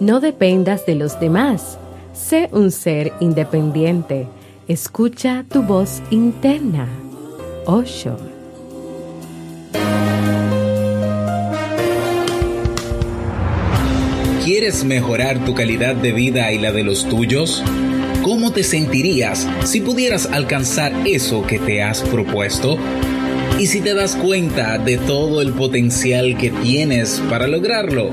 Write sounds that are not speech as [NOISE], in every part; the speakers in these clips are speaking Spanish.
No dependas de los demás. Sé un ser independiente. Escucha tu voz interna. Osho. ¿Quieres mejorar tu calidad de vida y la de los tuyos? ¿Cómo te sentirías si pudieras alcanzar eso que te has propuesto? ¿Y si te das cuenta de todo el potencial que tienes para lograrlo?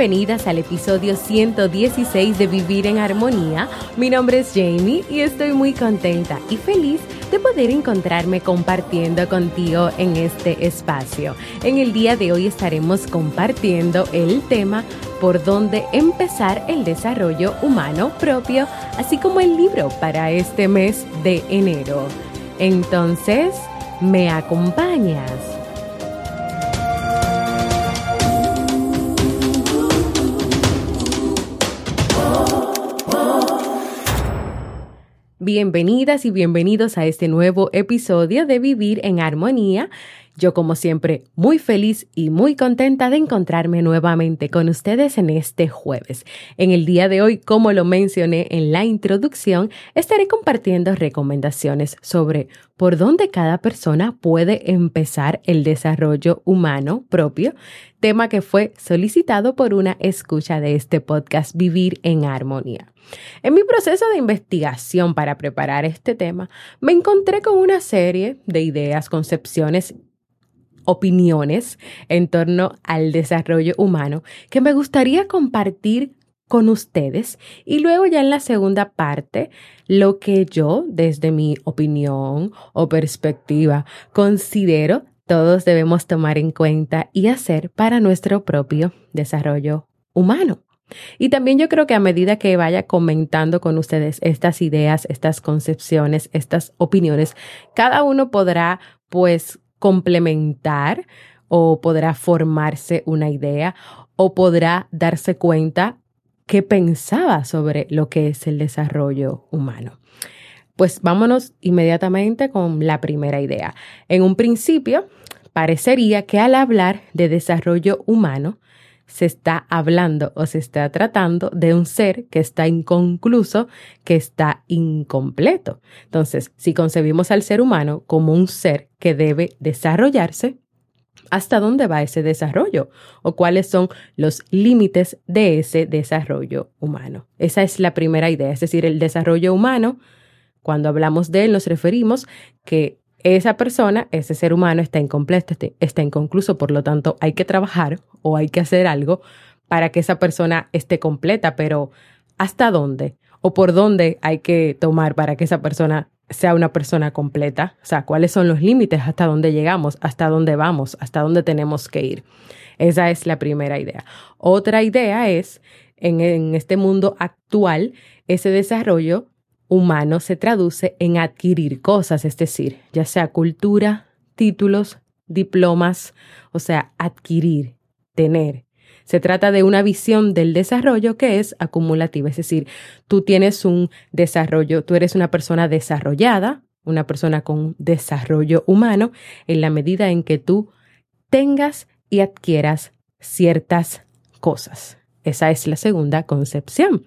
Bienvenidas al episodio 116 de Vivir en Armonía. Mi nombre es Jamie y estoy muy contenta y feliz de poder encontrarme compartiendo contigo en este espacio. En el día de hoy estaremos compartiendo el tema por dónde empezar el desarrollo humano propio, así como el libro para este mes de enero. Entonces, ¿me acompañas? Bienvenidas y bienvenidos a este nuevo episodio de Vivir en Armonía. Yo como siempre muy feliz y muy contenta de encontrarme nuevamente con ustedes en este jueves. En el día de hoy, como lo mencioné en la introducción, estaré compartiendo recomendaciones sobre por dónde cada persona puede empezar el desarrollo humano propio, tema que fue solicitado por una escucha de este podcast Vivir en Armonía. En mi proceso de investigación para preparar este tema, me encontré con una serie de ideas, concepciones, opiniones en torno al desarrollo humano que me gustaría compartir con ustedes y luego ya en la segunda parte lo que yo desde mi opinión o perspectiva considero todos debemos tomar en cuenta y hacer para nuestro propio desarrollo humano. Y también yo creo que a medida que vaya comentando con ustedes estas ideas, estas concepciones, estas opiniones, cada uno podrá pues complementar o podrá formarse una idea o podrá darse cuenta qué pensaba sobre lo que es el desarrollo humano. Pues vámonos inmediatamente con la primera idea. En un principio, parecería que al hablar de desarrollo humano, se está hablando o se está tratando de un ser que está inconcluso, que está incompleto. Entonces, si concebimos al ser humano como un ser que debe desarrollarse, ¿hasta dónde va ese desarrollo? ¿O cuáles son los límites de ese desarrollo humano? Esa es la primera idea, es decir, el desarrollo humano, cuando hablamos de él nos referimos que esa persona, ese ser humano está incompleto, este, está inconcluso, por lo tanto hay que trabajar o hay que hacer algo para que esa persona esté completa, pero ¿hasta dónde? ¿O por dónde hay que tomar para que esa persona sea una persona completa? O sea, ¿cuáles son los límites? ¿Hasta dónde llegamos? ¿Hasta dónde vamos? ¿Hasta dónde tenemos que ir? Esa es la primera idea. Otra idea es, en, en este mundo actual, ese desarrollo humano se traduce en adquirir cosas, es decir, ya sea cultura, títulos, diplomas, o sea, adquirir, tener. Se trata de una visión del desarrollo que es acumulativa, es decir, tú tienes un desarrollo, tú eres una persona desarrollada, una persona con desarrollo humano, en la medida en que tú tengas y adquieras ciertas cosas. Esa es la segunda concepción.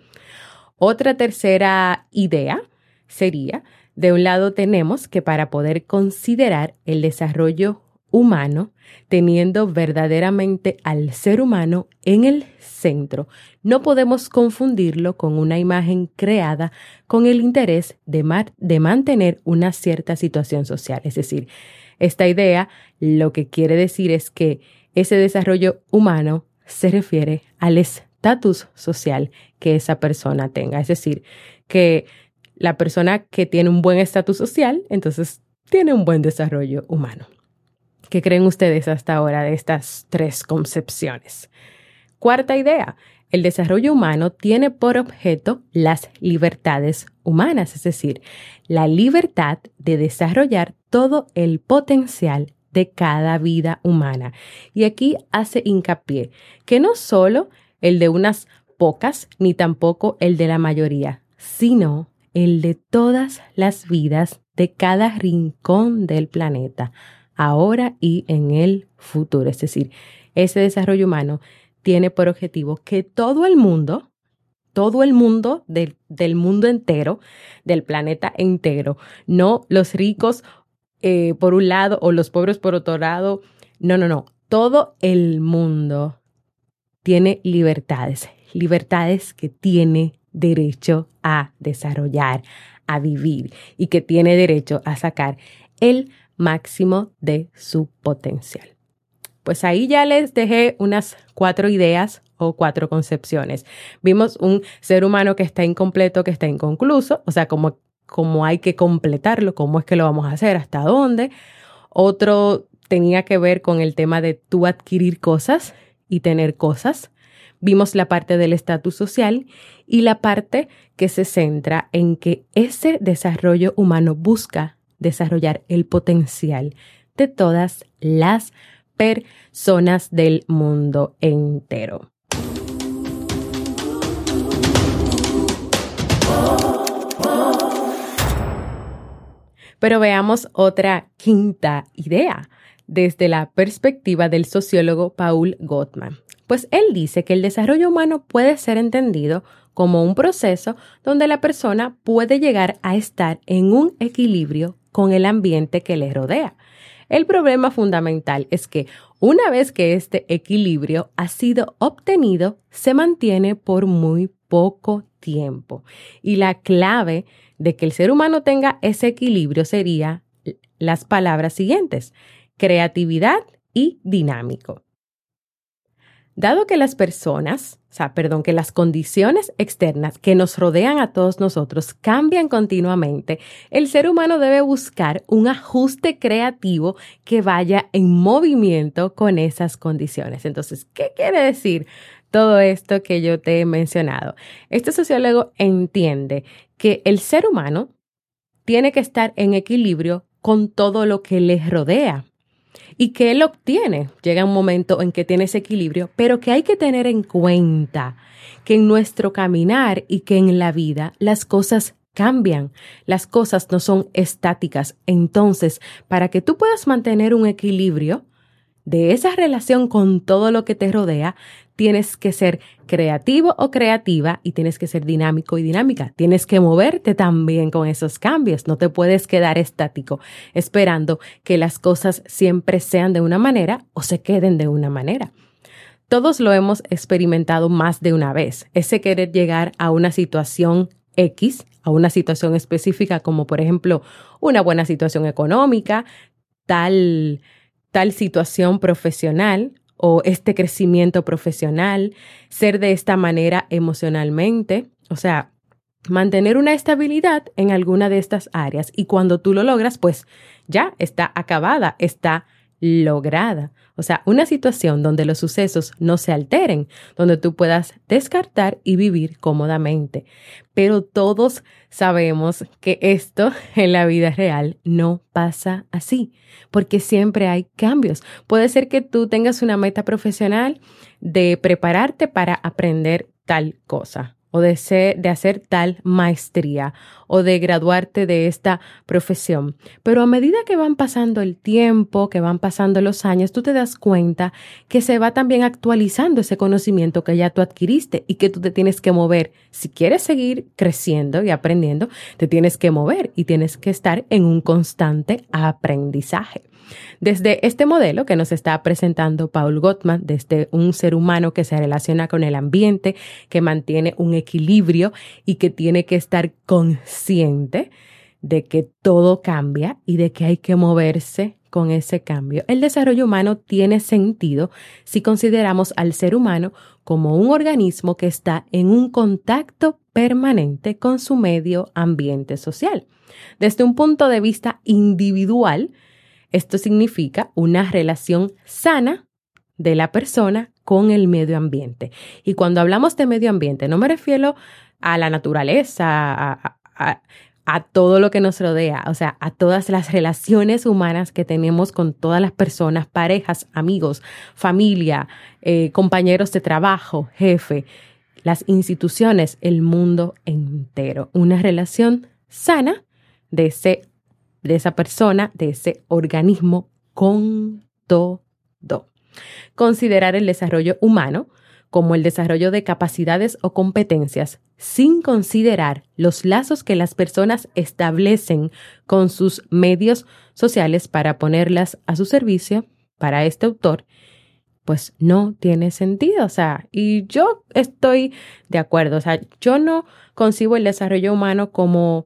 Otra tercera idea sería, de un lado tenemos que para poder considerar el desarrollo humano, teniendo verdaderamente al ser humano en el centro, no podemos confundirlo con una imagen creada con el interés de, de mantener una cierta situación social. Es decir, esta idea lo que quiere decir es que ese desarrollo humano se refiere al estatus social que esa persona tenga. Es decir, que la persona que tiene un buen estatus social, entonces tiene un buen desarrollo humano. ¿Qué creen ustedes hasta ahora de estas tres concepciones? Cuarta idea, el desarrollo humano tiene por objeto las libertades humanas, es decir, la libertad de desarrollar todo el potencial de cada vida humana. Y aquí hace hincapié que no solo el de unas pocas, ni tampoco el de la mayoría, sino el de todas las vidas de cada rincón del planeta ahora y en el futuro. Es decir, ese desarrollo humano tiene por objetivo que todo el mundo, todo el mundo del, mundo entero, del planeta entero, no los ricos eh, por un lado o los pobres por otro lado, no, no, no, todo el mundo tiene libertades, libertades que tiene derecho a desarrollar, a vivir y que tiene derecho a sacar el máximo de su potencial. Pues ahí ya les dejé unas cuatro ideas o cuatro concepciones. Vimos un ser humano que está incompleto, que está inconcluso, o sea, cómo, cómo hay que completarlo, cómo es que lo vamos a hacer, hasta dónde. Otro tenía que ver con el tema de tú adquirir cosas y tener cosas. Vimos la parte del estatus social y la parte que se centra en que ese desarrollo humano busca desarrollar el potencial de todas las personas del mundo entero. Pero veamos otra quinta idea desde la perspectiva del sociólogo Paul Gottman. Pues él dice que el desarrollo humano puede ser entendido como un proceso donde la persona puede llegar a estar en un equilibrio con el ambiente que le rodea. El problema fundamental es que una vez que este equilibrio ha sido obtenido, se mantiene por muy poco tiempo. Y la clave de que el ser humano tenga ese equilibrio sería las palabras siguientes, creatividad y dinámico. Dado que las personas, o sea, perdón, que las condiciones externas que nos rodean a todos nosotros cambian continuamente, el ser humano debe buscar un ajuste creativo que vaya en movimiento con esas condiciones. Entonces, ¿qué quiere decir todo esto que yo te he mencionado? Este sociólogo entiende que el ser humano tiene que estar en equilibrio con todo lo que le rodea y que él obtiene. Llega un momento en que tiene ese equilibrio, pero que hay que tener en cuenta que en nuestro caminar y que en la vida las cosas cambian, las cosas no son estáticas. Entonces, para que tú puedas mantener un equilibrio, de esa relación con todo lo que te rodea, tienes que ser creativo o creativa y tienes que ser dinámico y dinámica. Tienes que moverte también con esos cambios. No te puedes quedar estático esperando que las cosas siempre sean de una manera o se queden de una manera. Todos lo hemos experimentado más de una vez. Ese querer llegar a una situación X, a una situación específica como por ejemplo una buena situación económica, tal tal situación profesional o este crecimiento profesional, ser de esta manera emocionalmente, o sea, mantener una estabilidad en alguna de estas áreas. Y cuando tú lo logras, pues ya está acabada, está lograda. O sea, una situación donde los sucesos no se alteren, donde tú puedas descartar y vivir cómodamente. Pero todos sabemos que esto [LAUGHS] en la vida real no pasa así, porque siempre hay cambios. Puede ser que tú tengas una meta profesional de prepararte para aprender tal cosa o de, de hacer tal maestría o de graduarte de esta profesión. Pero a medida que van pasando el tiempo, que van pasando los años, tú te das cuenta que se va también actualizando ese conocimiento que ya tú adquiriste y que tú te tienes que mover. Si quieres seguir creciendo y aprendiendo, te tienes que mover y tienes que estar en un constante aprendizaje. Desde este modelo que nos está presentando Paul Gottman, desde un ser humano que se relaciona con el ambiente, que mantiene un equilibrio y que tiene que estar consciente de que todo cambia y de que hay que moverse con ese cambio. El desarrollo humano tiene sentido si consideramos al ser humano como un organismo que está en un contacto permanente con su medio ambiente social. Desde un punto de vista individual, esto significa una relación sana de la persona con el medio ambiente. Y cuando hablamos de medio ambiente, no me refiero a la naturaleza, a, todo lo que nos rodea, o sea, a todas las relaciones humanas que tenemos con todas las personas, parejas, amigos, familia, eh, compañeros de trabajo, jefe, las instituciones, el mundo entero. Una relación sana de, ese, de esa persona, de ese organismo con todo. Considerar el desarrollo humano como el desarrollo de capacidades o competencias, sin considerar los lazos que las personas establecen con sus medios sociales para ponerlas a su servicio, para este autor, pues no tiene sentido. O sea, y yo estoy de acuerdo. O sea, yo no concibo el desarrollo humano como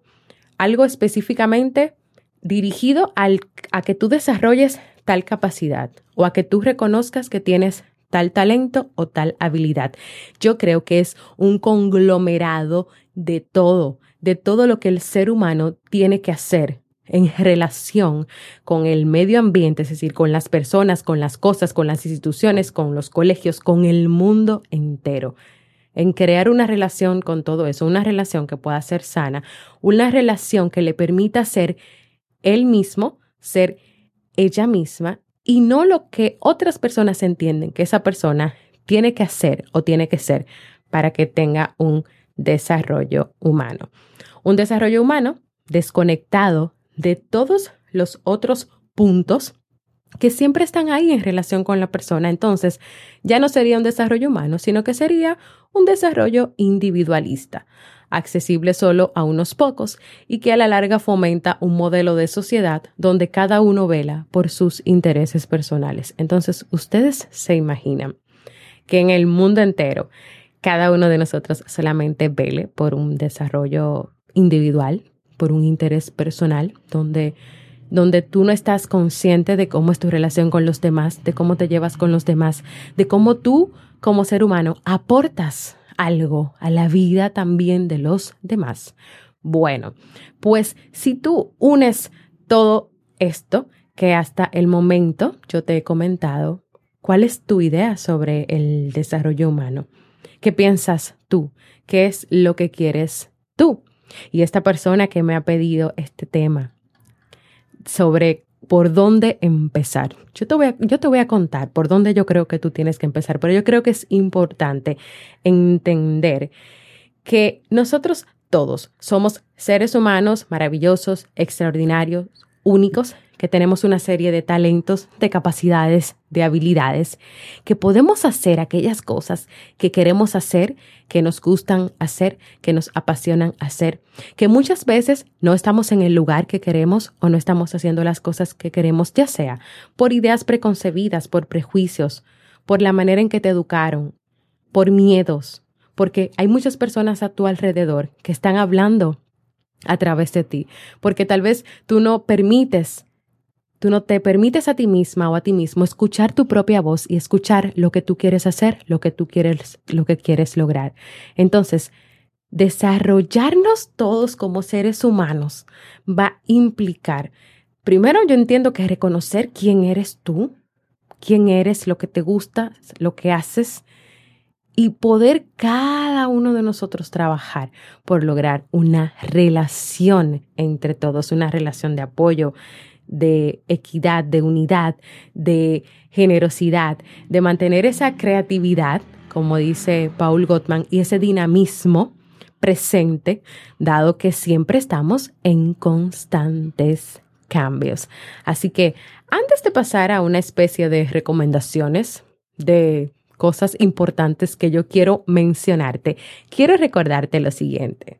algo específicamente dirigido al, a que tú desarrolles tal capacidad o a que tú reconozcas que tienes tal talento o tal habilidad. Yo creo que es un conglomerado de todo, de todo lo que el ser humano tiene que hacer en relación con el medio ambiente, es decir, con las personas, con las cosas, con las instituciones, con los colegios, con el mundo entero. En crear una relación con todo eso, una relación que pueda ser sana, una relación que le permita ser él mismo, ser ella misma y no lo que otras personas entienden que esa persona tiene que hacer o tiene que ser para que tenga un desarrollo humano. Un desarrollo humano desconectado de todos los otros puntos que siempre están ahí en relación con la persona. Entonces, ya no sería un desarrollo humano, sino que sería un desarrollo individualista accesible solo a unos pocos y que a la larga fomenta un modelo de sociedad donde cada uno vela por sus intereses personales. Entonces, ustedes se imaginan que en el mundo entero cada uno de nosotros solamente vele por un desarrollo individual, por un interés personal, donde donde tú no estás consciente de cómo es tu relación con los demás, de cómo te llevas con los demás, de cómo tú como ser humano aportas algo a la vida también de los demás. Bueno, pues si tú unes todo esto que hasta el momento yo te he comentado, ¿cuál es tu idea sobre el desarrollo humano? ¿Qué piensas tú? ¿Qué es lo que quieres tú? Y esta persona que me ha pedido este tema sobre por dónde empezar. Yo te, voy a, yo te voy a contar por dónde yo creo que tú tienes que empezar, pero yo creo que es importante entender que nosotros todos somos seres humanos maravillosos, extraordinarios, únicos, que tenemos una serie de talentos, de capacidades, de habilidades, que podemos hacer aquellas cosas que queremos hacer, que nos gustan hacer, que nos apasionan hacer, que muchas veces no estamos en el lugar que queremos o no estamos haciendo las cosas que queremos, ya sea por ideas preconcebidas, por prejuicios, por la manera en que te educaron, por miedos, porque hay muchas personas a tu alrededor que están hablando a través de ti, porque tal vez tú no permites Tú no te permites a ti misma o a ti mismo escuchar tu propia voz y escuchar lo que tú quieres hacer, lo que tú quieres, lo que quieres lograr. Entonces, desarrollarnos todos como seres humanos va a implicar, primero yo entiendo que reconocer quién eres tú, quién eres, lo que te gusta, lo que haces, y poder cada uno de nosotros trabajar por lograr una relación entre todos, una relación de apoyo, de equidad, de unidad, de generosidad, de mantener esa creatividad, como dice Paul Gottman, y ese dinamismo presente, dado que siempre estamos en constantes cambios. Así que antes de pasar a una especie de recomendaciones de cosas importantes que yo quiero mencionarte, quiero recordarte lo siguiente.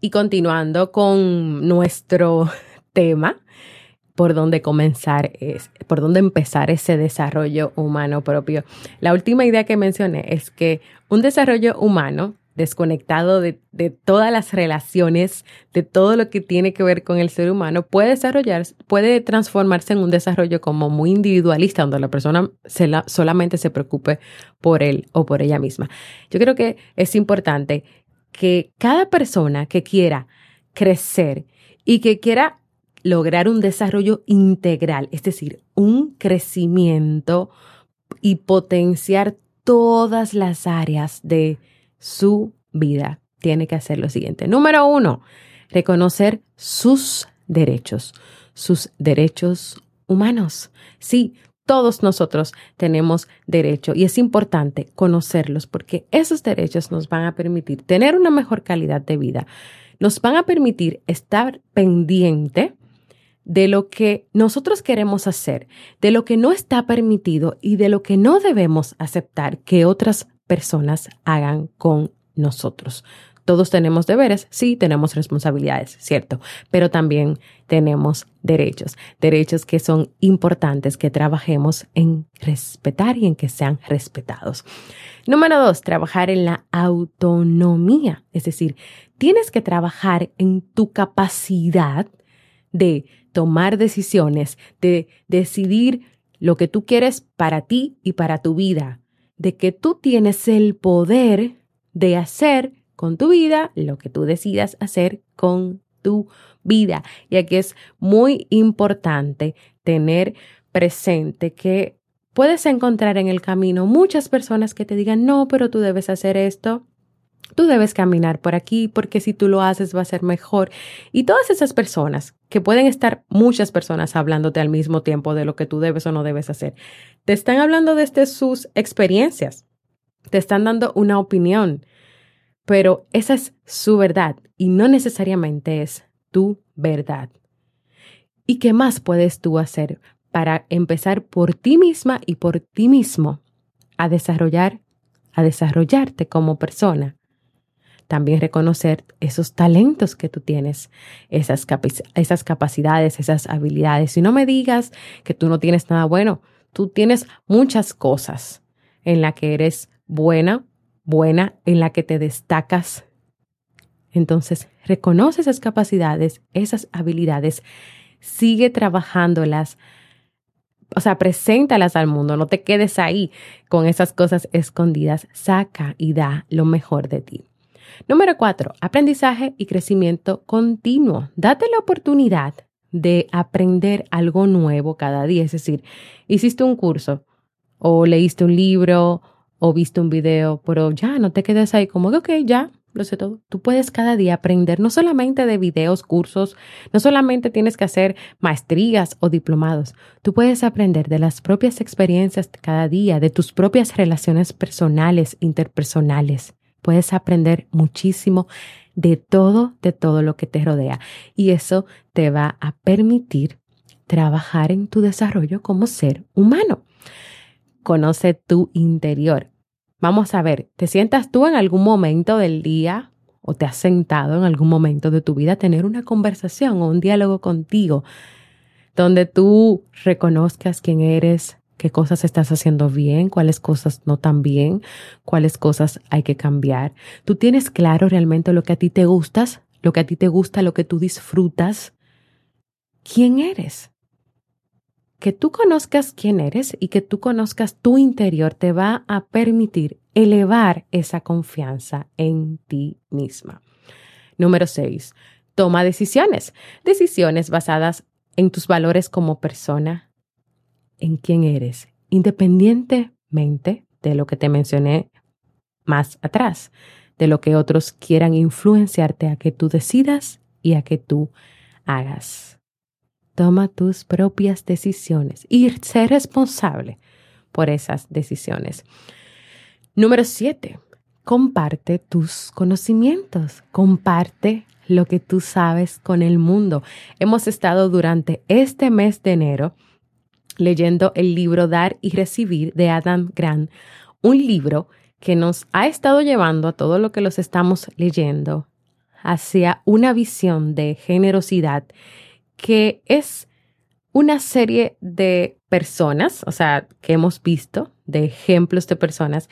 Y continuando con nuestro [LAUGHS] tema, por dónde comenzar, es, por dónde empezar ese desarrollo humano propio. La última idea que mencioné es que un desarrollo humano desconectado de, todas las relaciones, de todo lo que tiene que ver con el ser humano, puede desarrollar, puede transformarse en un desarrollo como muy individualista, donde la persona solamente se preocupe por él o por ella misma. Yo creo que es importante que cada persona que quiera crecer y que quiera lograr un desarrollo integral, es decir, un crecimiento y potenciar todas las áreas de su vida, tiene que hacer lo siguiente. Número uno, reconocer sus derechos, sus derechos humanos. Sí, todos nosotros tenemos derecho y es importante conocerlos porque esos derechos nos van a permitir tener una mejor calidad de vida, nos van a permitir estar pendiente de lo que nosotros queremos hacer, de lo que no está permitido y de lo que no debemos aceptar que otras personas hagan con nosotros. Todos tenemos deberes, sí, tenemos responsabilidades, cierto, pero también tenemos derechos, derechos que son importantes que trabajemos en respetar y en que sean respetados. Número dos, trabajar en la autonomía, es decir, tienes que trabajar en tu capacidad de tomar decisiones, de decidir lo que tú quieres para ti y para tu vida, de que tú tienes el poder de hacer con tu vida lo que tú decidas hacer con tu vida. Y aquí es muy importante tener presente que puedes encontrar en el camino muchas personas que te digan, no, pero tú debes hacer esto, tú debes caminar por aquí porque si tú lo haces va a ser mejor. Y todas esas personas, que pueden estar muchas personas hablándote al mismo tiempo de lo que tú debes o no debes hacer, te están hablando desde sus experiencias, te están dando una opinión, pero esa es su verdad y no necesariamente es tu verdad. ¿Y qué más puedes tú hacer para empezar por ti misma y por ti mismo a desarrollar, a desarrollarte como persona? también reconocer esos talentos que tú tienes, esas, esas capacidades, esas habilidades. Y no me digas que tú no tienes nada bueno, tú tienes muchas cosas en las que eres buena, buena, en la que te destacas. Entonces, reconoce esas capacidades, esas habilidades, sigue trabajándolas, o sea, preséntalas al mundo, no te quedes ahí con esas cosas escondidas, saca y da lo mejor de ti. Número cuatro, aprendizaje y crecimiento continuo. Date la oportunidad de aprender algo nuevo cada día. Es decir, hiciste un curso o leíste un libro o viste un video, pero ya no te quedes ahí como que, ok, ya, lo sé todo. Tú puedes cada día aprender no solamente de videos, cursos, no solamente tienes que hacer maestrías o diplomados. Tú puedes aprender de las propias experiencias cada día, de tus propias relaciones personales, interpersonales puedes aprender muchísimo de todo, de todo lo que te rodea. Y eso te va a permitir trabajar en tu desarrollo como ser humano. Conoce tu interior. Vamos a ver, ¿te sientas tú en algún momento del día o te has sentado en algún momento de tu vida a tener una conversación o un diálogo contigo donde tú reconozcas quién eres, qué cosas estás haciendo bien, cuáles cosas no tan bien, cuáles cosas hay que cambiar. Tú tienes claro realmente lo que a ti te gustas, lo que a ti te gusta, lo que tú disfrutas. ¿Quién eres? Que tú conozcas quién eres y que tú conozcas tu interior te va a permitir elevar esa confianza en ti misma. Número 6. Toma decisiones. Decisiones basadas en tus valores como persona, en quién eres, independientemente de lo que te mencioné más atrás, de lo que otros quieran influenciarte a que tú decidas y a que tú hagas. Toma tus propias decisiones y sé responsable por esas decisiones. Número siete, comparte tus conocimientos, comparte lo que tú sabes con el mundo. Hemos estado durante este mes de enero leyendo el libro Dar y Recibir de Adam Grant, un libro que nos ha estado llevando a todo lo que los estamos leyendo hacia una visión de generosidad que es una serie de personas, o sea, que hemos visto, de ejemplos de personas,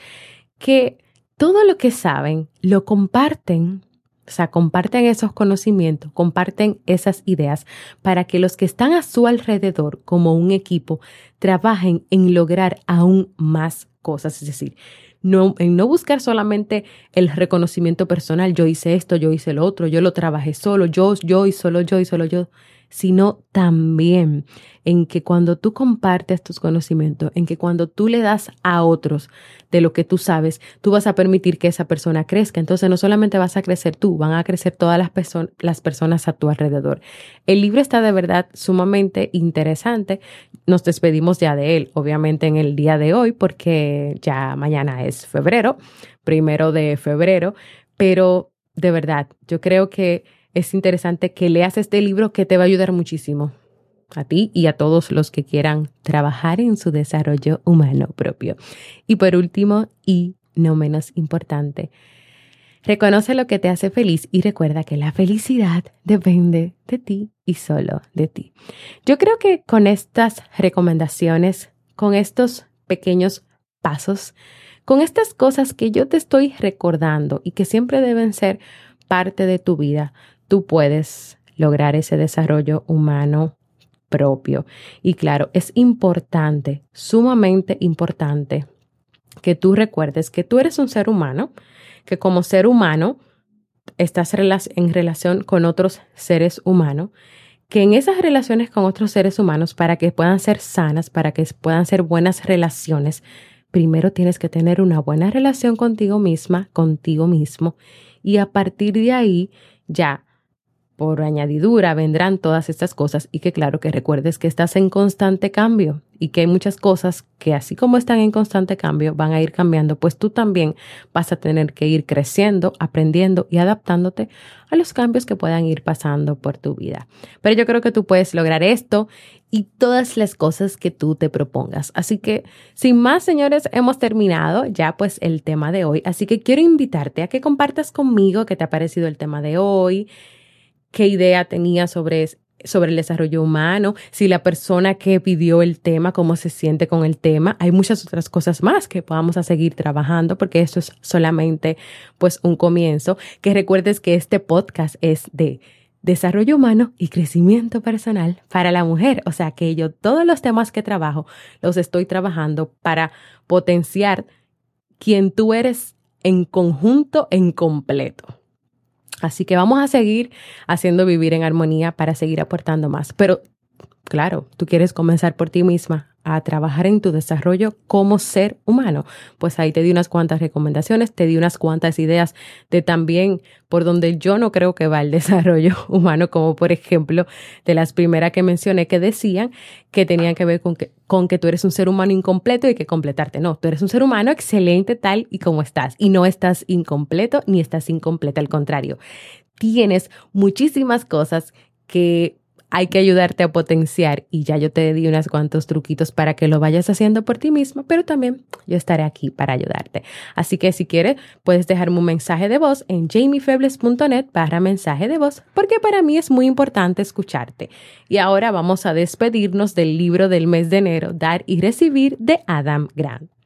que todo lo que saben lo comparten o sea, comparten esos conocimientos, comparten esas ideas para que los que están a su alrededor como un equipo trabajen en lograr aún más cosas. Es decir, no, en no buscar solamente el reconocimiento personal, yo hice esto, yo hice lo otro, yo lo trabajé solo, yo, yo y solo yo y solo yo, sino también en que cuando tú compartes tus conocimientos, en que cuando tú le das a otros de lo que tú sabes, tú vas a permitir que esa persona crezca. Entonces no solamente vas a crecer tú, van a crecer todas las, las personas a tu alrededor. El libro está de verdad sumamente interesante. Nos despedimos ya de él, obviamente en el día de hoy, porque ya mañana es febrero, primero de febrero, pero de verdad, yo creo que es interesante que leas este libro que te va a ayudar muchísimo a ti y a todos los que quieran trabajar en su desarrollo humano propio. Y por último, y no menos importante, reconoce lo que te hace feliz y recuerda que la felicidad depende de ti y solo de ti. Yo creo que con estas recomendaciones, con estos pequeños pasos, con estas cosas que yo te estoy recordando y que siempre deben ser parte de tu vida, tú puedes lograr ese desarrollo humano propio. Y claro, es importante, sumamente importante, que tú recuerdes que tú eres un ser humano, que como ser humano estás en relación con otros seres humanos, que en esas relaciones con otros seres humanos, para que puedan ser sanas, para que puedan ser buenas relaciones, primero tienes que tener una buena relación contigo misma, contigo mismo, y a partir de ahí ya por añadidura vendrán todas estas cosas y que claro que recuerdes que estás en constante cambio y que hay muchas cosas que así como están en constante cambio van a ir cambiando, pues tú también vas a tener que ir creciendo, aprendiendo y adaptándote a los cambios que puedan ir pasando por tu vida. Pero yo creo que tú puedes lograr esto y todas las cosas que tú te propongas. Así que, sin más, señores, hemos terminado ya pues el tema de hoy. Así que quiero invitarte a que compartas conmigo qué te ha parecido el tema de hoy qué idea tenía sobre, sobre el desarrollo humano, si la persona que pidió el tema, cómo se siente con el tema. Hay muchas otras cosas más que podamos a seguir trabajando porque esto es solamente pues un comienzo. Que recuerdes que este podcast es de desarrollo humano y crecimiento personal para la mujer. O sea que yo todos los temas que trabajo los estoy trabajando para potenciar quien tú eres en conjunto, en completo. Así que vamos a seguir haciendo vivir en armonía para seguir aportando más. Pero claro, tú quieres comenzar por ti misma a trabajar en tu desarrollo como ser humano. Pues ahí te di unas cuantas recomendaciones, te di unas cuantas ideas de también por donde yo no creo que va el [LAUGHS] desarrollo humano, como por ejemplo de las primeras que mencioné que decían que tenían que ver con que, con que tú eres un ser humano incompleto y que completarte. No, tú eres un ser humano excelente tal y como estás y no estás incompleto ni estás incompleta, al contrario. Tienes muchísimas cosas que hay que ayudarte a potenciar y ya yo te di unos cuantos truquitos para que lo vayas haciendo por ti misma, pero también yo estaré aquí para ayudarte. Así que si quieres, puedes dejarme un mensaje de voz en jamiefebles.net para mensaje de voz, porque para mí es muy importante escucharte. Y ahora vamos a despedirnos del libro del mes de enero, Dar y Recibir de Adam Grant.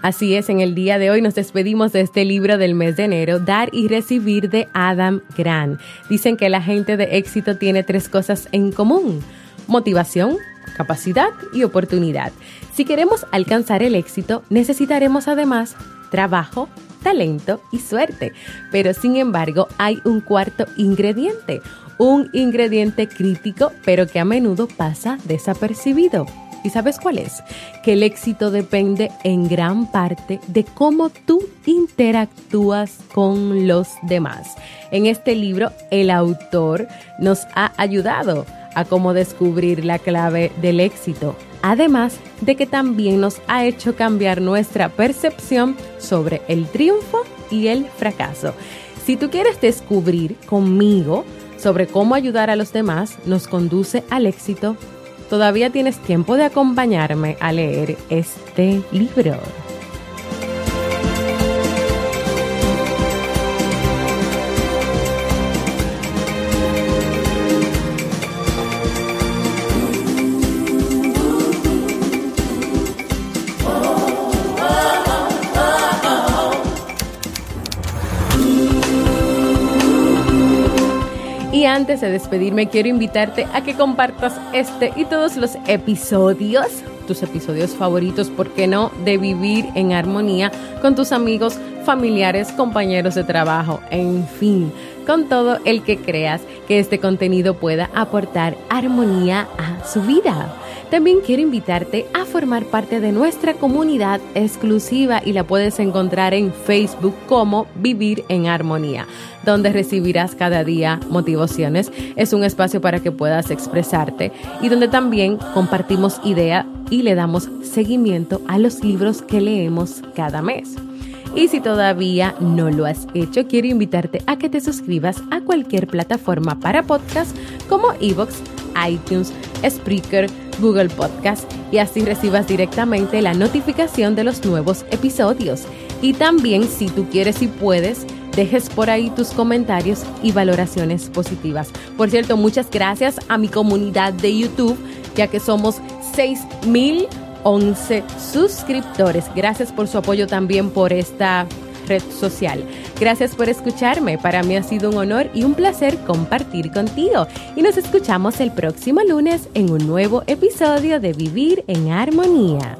Así es, en el día de hoy nos despedimos de este libro del mes de enero, Dar y Recibir de Adam Grant. Dicen que la gente de éxito tiene tres cosas en común, motivación, capacidad y oportunidad. Si queremos alcanzar el éxito, necesitaremos además trabajo, talento y suerte. Pero sin embargo, hay un cuarto ingrediente, un ingrediente crítico, pero que a menudo pasa desapercibido. ¿Y sabes cuál es? Que el éxito depende en gran parte de cómo tú interactúas con los demás. En este libro, el autor nos ha ayudado a cómo descubrir la clave del éxito, además de que también nos ha hecho cambiar nuestra percepción sobre el triunfo y el fracaso. Si tú quieres descubrir conmigo sobre cómo ayudar a los demás, nos conduce al éxito, todavía tienes tiempo de acompañarme a leer este libro. Antes de despedirme, quiero invitarte a que compartas este y todos los episodios, tus episodios favoritos, ¿por qué no?, de vivir en armonía con tus amigos, familiares, compañeros de trabajo, en fin, con todo el que creas que este contenido pueda aportar armonía a su vida. También quiero invitarte a formar parte de nuestra comunidad exclusiva y la puedes encontrar en Facebook como Vivir en Armonía, donde recibirás cada día motivaciones. Es un espacio para que puedas expresarte y donde también compartimos ideas y le damos seguimiento a los libros que leemos cada mes. Y si todavía no lo has hecho, quiero invitarte a que te suscribas a cualquier plataforma para podcast como Evox, iTunes, Spreaker, Google Podcast y así recibas directamente la notificación de los nuevos episodios. Y también si tú quieres y puedes, dejes por ahí tus comentarios y valoraciones positivas. Por cierto, muchas gracias a mi comunidad de YouTube, ya que somos 6.011 suscriptores. Gracias por su apoyo también por esta red social. Gracias por escucharme. Para mí ha sido un honor y un placer compartir contigo. Y nos escuchamos el próximo lunes en un nuevo episodio de Vivir en Armonía.